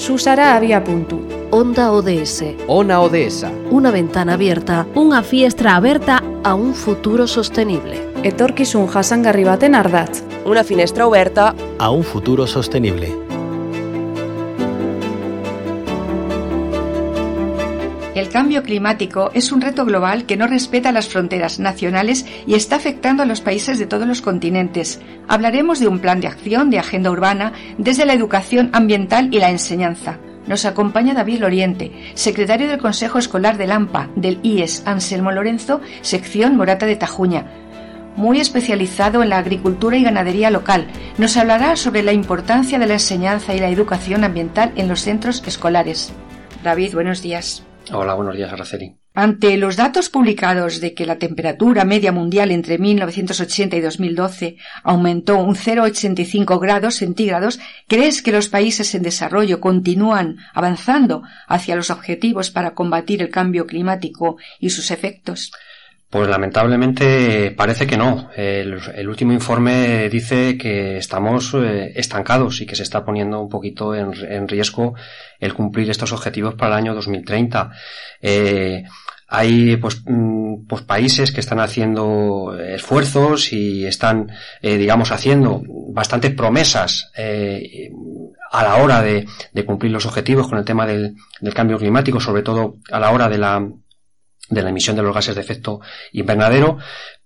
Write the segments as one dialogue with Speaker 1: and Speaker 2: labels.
Speaker 1: Susara había punto.
Speaker 2: Onda ODS.
Speaker 3: Ona ODS.
Speaker 2: Una ventana abierta
Speaker 4: Unha fiestra aberta
Speaker 2: a un futuro sostenible.
Speaker 1: Etorkizun jasangarri baten ardatz.
Speaker 5: Una finestra oberta
Speaker 3: A un futuro sostenible.
Speaker 6: El cambio climático es un reto global que no respeta las fronteras nacionales y está afectando a los países de todos los continentes. Hablaremos de un plan de acción de agenda urbana desde la educación ambiental y la enseñanza. Nos acompaña David Loriente, secretario del Consejo Escolar del AMPA, del IES Anselmo Lorenzo, sección Morata de Tajuña, muy especializado en la agricultura y ganadería local. Nos hablará sobre la importancia de la enseñanza y la educación ambiental en los centros escolares. David, buenos días.
Speaker 7: Hola, buenos días, Araceli.
Speaker 6: Ante los datos publicados de que la temperatura media mundial entre 1980 y 2012 aumentó un 0,85 grados centígrados, ¿crees que los países en desarrollo continúan avanzando hacia los objetivos para combatir el cambio climático y sus efectos?
Speaker 7: Pues lamentablemente parece que no. El, último informe dice que estamos eh, estancados y que se está poniendo un poquito en, riesgo el cumplir estos objetivos para el año 2030. Eh, hay pues, mm, pues, países que están haciendo esfuerzos y están, eh, digamos, haciendo bastantes promesas a la hora de, cumplir los objetivos con el tema del cambio climático, sobre todo a la hora de la de la emisión de los gases de efecto invernadero,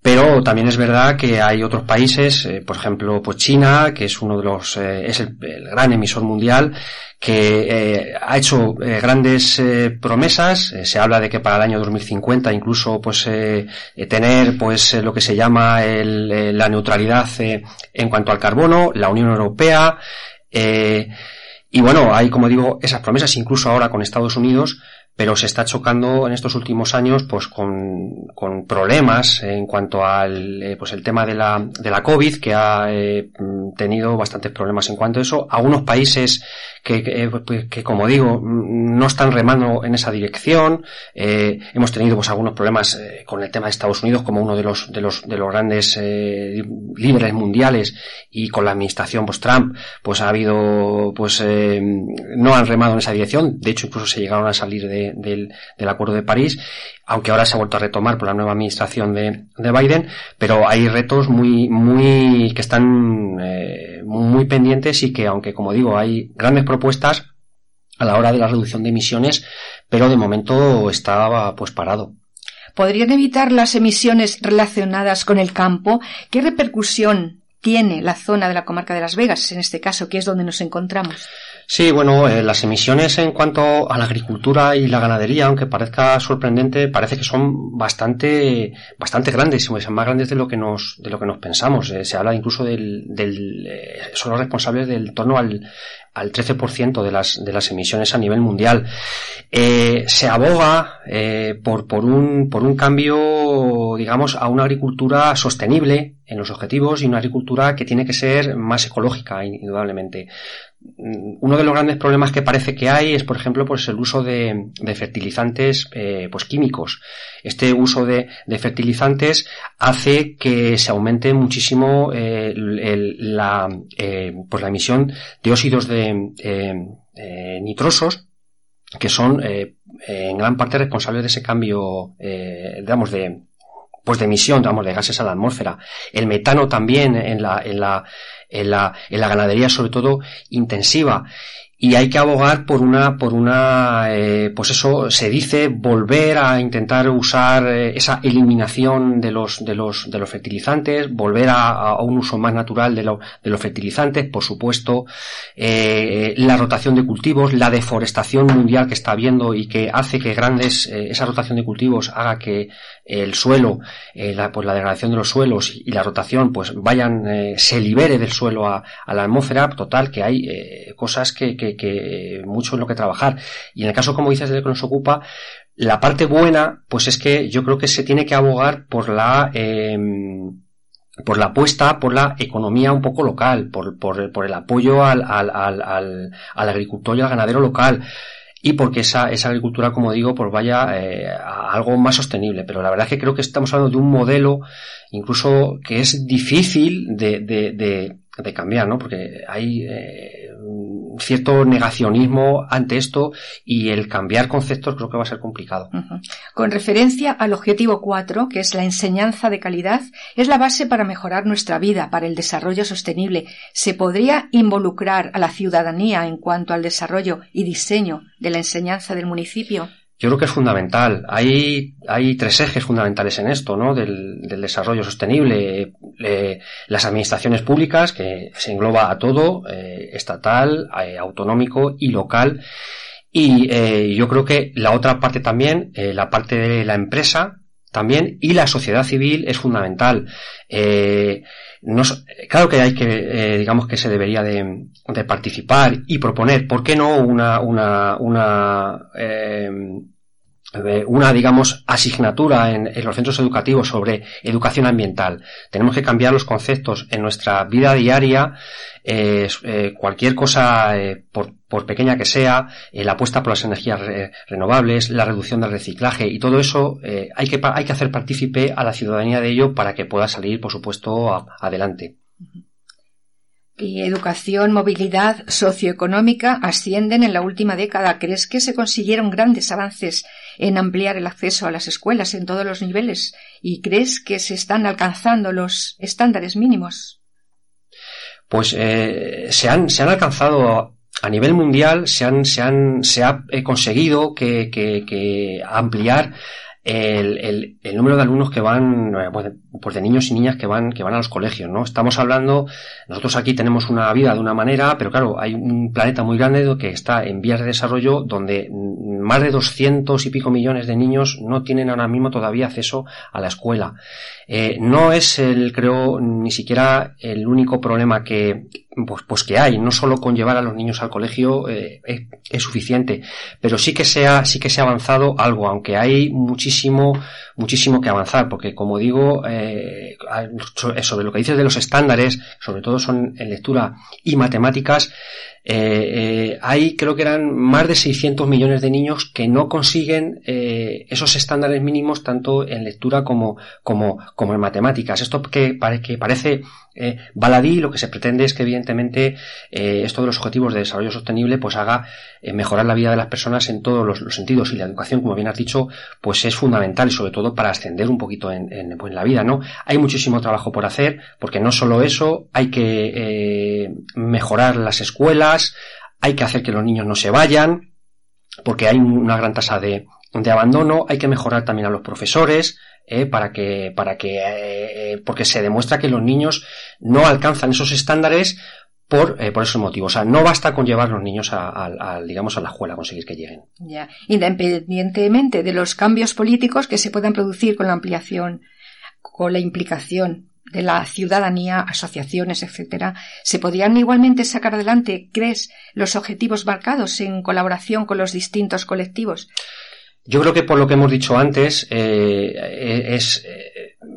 Speaker 7: pero también es verdad que hay otros países, eh, por ejemplo, pues China, que es uno de los, eh, es el, gran emisor mundial, que eh, ha hecho grandes promesas. se habla de que para el año 2050 incluso, pues, tener, pues, lo que se llama la neutralidad en cuanto al carbono, la Unión Europea. y bueno, hay, como digo, esas promesas, incluso ahora con Estados Unidos, pero se está chocando en estos últimos años pues con, problemas en cuanto al eh, pues el tema de la, de la COVID que ha eh, tenido bastantes problemas en cuanto a eso. Algunos países que, que, pues, que como digo no están remando en esa dirección. Eh, hemos tenido pues algunos problemas eh, con el tema de Estados Unidos como uno de los de los de los grandes eh, líderes mundiales y con la administración pues Trump pues ha habido pues no han remado en esa dirección. De hecho incluso se llegaron a salir de del, del, Acuerdo de París, aunque ahora se ha vuelto a retomar por la nueva administración de, de Biden, pero hay retos muy, muy, que están eh, muy pendientes y que, aunque como digo, hay grandes propuestas a la hora de la reducción de emisiones, pero de momento está pues parado.
Speaker 6: ¿Podrían evitar las emisiones relacionadas con el campo? ¿Qué repercusión tiene la zona de la comarca de Las Vegas, en este caso, que es donde nos encontramos?
Speaker 7: Sí, bueno, eh, las emisiones en cuanto a la agricultura y la ganadería, aunque parezca sorprendente, parece que son bastante, bastante grandes, más grandes de lo que nos, de lo que nos pensamos. Eh, se habla incluso del, del eh, son los responsables del torno al, al 13% de las, de las emisiones a nivel mundial. Se aboga por, por, un, por un cambio, digamos, a una agricultura sostenible en los objetivos y una agricultura que tiene que ser más ecológica, indudablemente. Uno de los grandes problemas que parece que hay es, por ejemplo, pues el uso de, fertilizantes eh, pues químicos. Este uso de, fertilizantes hace que se aumente muchísimo eh, la, eh, pues la emisión de óxidos de nitrosos que son en gran parte responsables de ese cambio, digamos, de, pues de emisión, digamos, de gases a la atmósfera. El metano también en la, en la, en la, en la ganadería, sobre todo intensiva. Y hay que abogar por una, por una, eh, pues eso se dice, volver a intentar usar eh, esa eliminación de los, de los, de los fertilizantes, volver a, un uso más natural de, lo, de los fertilizantes, por supuesto, eh, la rotación de cultivos, la deforestación mundial que está habiendo y que hace que grandes, esa rotación de cultivos haga que el suelo, la, pues la degradación de los suelos y la rotación, pues vayan, se libere del suelo a, la atmósfera, total, que hay cosas que que, mucho en lo que trabajar. Y en el caso, como dices, de que nos ocupa, la parte buena, pues es que yo creo que se tiene que abogar por la, em, por la apuesta por la economía un poco local, por, por, el apoyo al, al, al, agricultor y al ganadero local y porque esa, esa agricultura, como digo, pues vaya eh, a algo más sostenible. Pero la verdad es que creo que estamos hablando de un modelo incluso que es difícil de, de cambiar, ¿no? Porque hay eh, cierto negacionismo ante esto y el cambiar conceptos creo que va a ser complicado.
Speaker 6: Con referencia al objetivo 4, que es la enseñanza de calidad, es la base para mejorar nuestra vida, para el desarrollo sostenible. ¿Se podría involucrar a la ciudadanía en cuanto al desarrollo y diseño de la enseñanza del municipio?
Speaker 7: Yo creo que es fundamental. Hay, hay tres ejes fundamentales en esto, ¿no? Del, desarrollo sostenible. Eh, las administraciones públicas, que se engloba a todo, eh, estatal, eh, autonómico y local. Y yo creo que la otra parte también, la parte de la empresa, también, y la sociedad civil es fundamental. No, claro que hay que, digamos que se debería de, de, participar y proponer, ¿por qué no una, una, una una, digamos, asignatura en, los centros educativos sobre educación ambiental. Tenemos que cambiar los conceptos en nuestra vida diaria, eh, eh, cualquier cosa, eh, por, pequeña que sea, la apuesta por las energías renovables, la reducción del reciclaje y todo eso, hay, que, hay que hacer partícipe a la ciudadanía de ello para que pueda salir, por supuesto, adelante
Speaker 6: y educación, movilidad socioeconómica ascienden en la última década. ¿Crees que se consiguieron grandes avances en ampliar el acceso a las escuelas en todos los niveles? ¿Y crees que se están alcanzando los estándares mínimos?
Speaker 7: Pues eh, se, han, se han alcanzado a nivel mundial, se, han, se, han, se ha eh, conseguido que, ampliar el, el, el, número de alumnos que van, eh, pues, pues de niños y niñas que van, que van a los colegios, ¿no? Estamos hablando, nosotros aquí tenemos una vida de una manera, pero claro, hay un planeta muy grande que está en vías de desarrollo donde más de doscientos y pico millones de niños no tienen ahora mismo todavía acceso a la escuela. Eh, no es el, creo, ni siquiera el único problema que, pues, pues que hay, no solo con llevar a los niños al colegio eh, es, suficiente, pero sí que se ha, sí que se ha avanzado algo, aunque hay muchísimo, muchísimo que avanzar, porque como digo, eh, sobre lo que dices de los estándares, sobre todo son en lectura y matemáticas, eh, eh, hay creo que eran más de 600 millones de niños que no consiguen eh, esos estándares mínimos tanto en lectura como, como, en matemáticas. Esto que, parece baladí, lo que se pretende es que evidentemente esto de los objetivos de desarrollo sostenible pues haga mejorar la vida de las personas en todos los, sentidos y la educación, como bien has dicho, pues es fundamental y sobre todo para ascender un poquito en, en, pues, la vida, ¿no? Hay muchísimo trabajo por hacer porque no solo eso, hay que mejorar las escuelas, hay que hacer que los niños no se vayan, porque hay una gran tasa de, de abandono, hay que mejorar también a los profesores, eh, para que, para que, eh, porque se demuestra que los niños no alcanzan esos estándares por, eh, por esos motivos. O sea, no basta con llevar los niños a, digamos, a la escuela, conseguir que lleguen.
Speaker 6: Ya. Independientemente de los cambios políticos que se puedan producir con la ampliación, con la implicación de la ciudadanía, asociaciones, etcétera, ¿se podrían igualmente sacar adelante, crees, los objetivos marcados en colaboración con los distintos colectivos?
Speaker 7: Yo creo que por lo que hemos dicho antes, eh, es,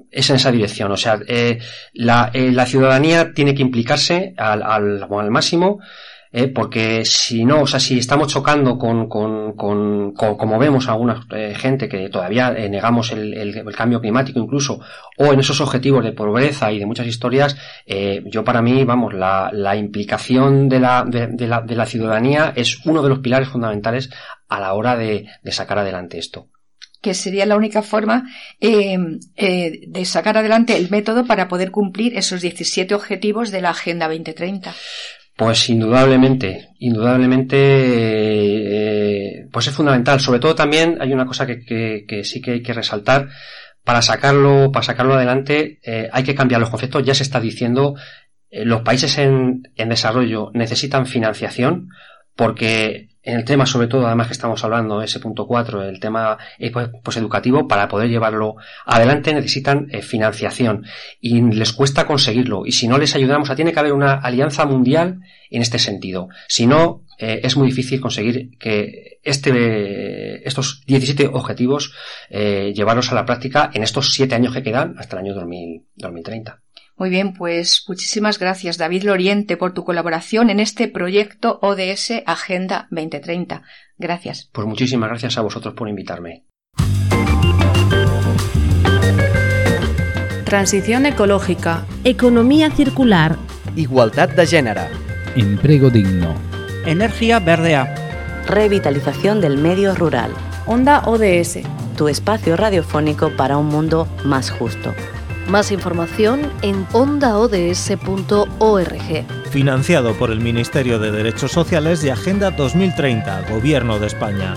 Speaker 7: es, en esa dirección. O sea, eh, la, eh, la, ciudadanía tiene que implicarse al, al máximo ¿eh? porque si no, o sea, si estamos chocando con, con, con, como vemos alguna eh, gente que todavía eh, negamos el, cambio climático incluso, o en esos objetivos de pobreza y de muchas historias, yo para mí, vamos, la, la implicación de la, de, la, de la ciudadanía es uno de los pilares fundamentales a la hora de, de sacar adelante esto
Speaker 6: que sería la única forma eh, eh, de sacar adelante el método para poder cumplir esos 17 objetivos de la Agenda 2030.
Speaker 7: Pues indudablemente, indudablemente, eh, pues es fundamental. Sobre todo también hay una cosa que, que, sí que hay que resaltar. Para sacarlo, para sacarlo adelante, eh, hay que cambiar los conceptos. Ya se está diciendo, eh, los países en, en desarrollo necesitan financiación porque en el tema, sobre todo, además que estamos hablando, ese punto 4, el tema eh, pues, pues, educativo, para poder llevarlo adelante necesitan eh, financiación y les cuesta conseguirlo. Y si no les ayudamos, tiene que haber una alianza mundial en este sentido. Si no, eh, es muy difícil conseguir que este, estos 17 objetivos llevarlos a la práctica en estos 7 años que quedan hasta el año 2030.
Speaker 6: Muy bien, pues muchísimas gracias David Loriente por tu colaboración en este proyecto ODS Agenda 2030. Gracias.
Speaker 7: Pues muchísimas gracias a vosotros por invitarme.
Speaker 1: Transición ecológica.
Speaker 2: Economía circular.
Speaker 3: Igualdad de género.
Speaker 4: Empleo digno.
Speaker 5: Energía verdea.
Speaker 8: Revitalización del medio rural.
Speaker 1: Onda ODS.
Speaker 8: Tu espacio radiofónico para un mundo más justo.
Speaker 2: Más información en ondaods.org.
Speaker 9: Financiado por el Ministerio de Derechos Sociales y Agenda 2030, Gobierno de España.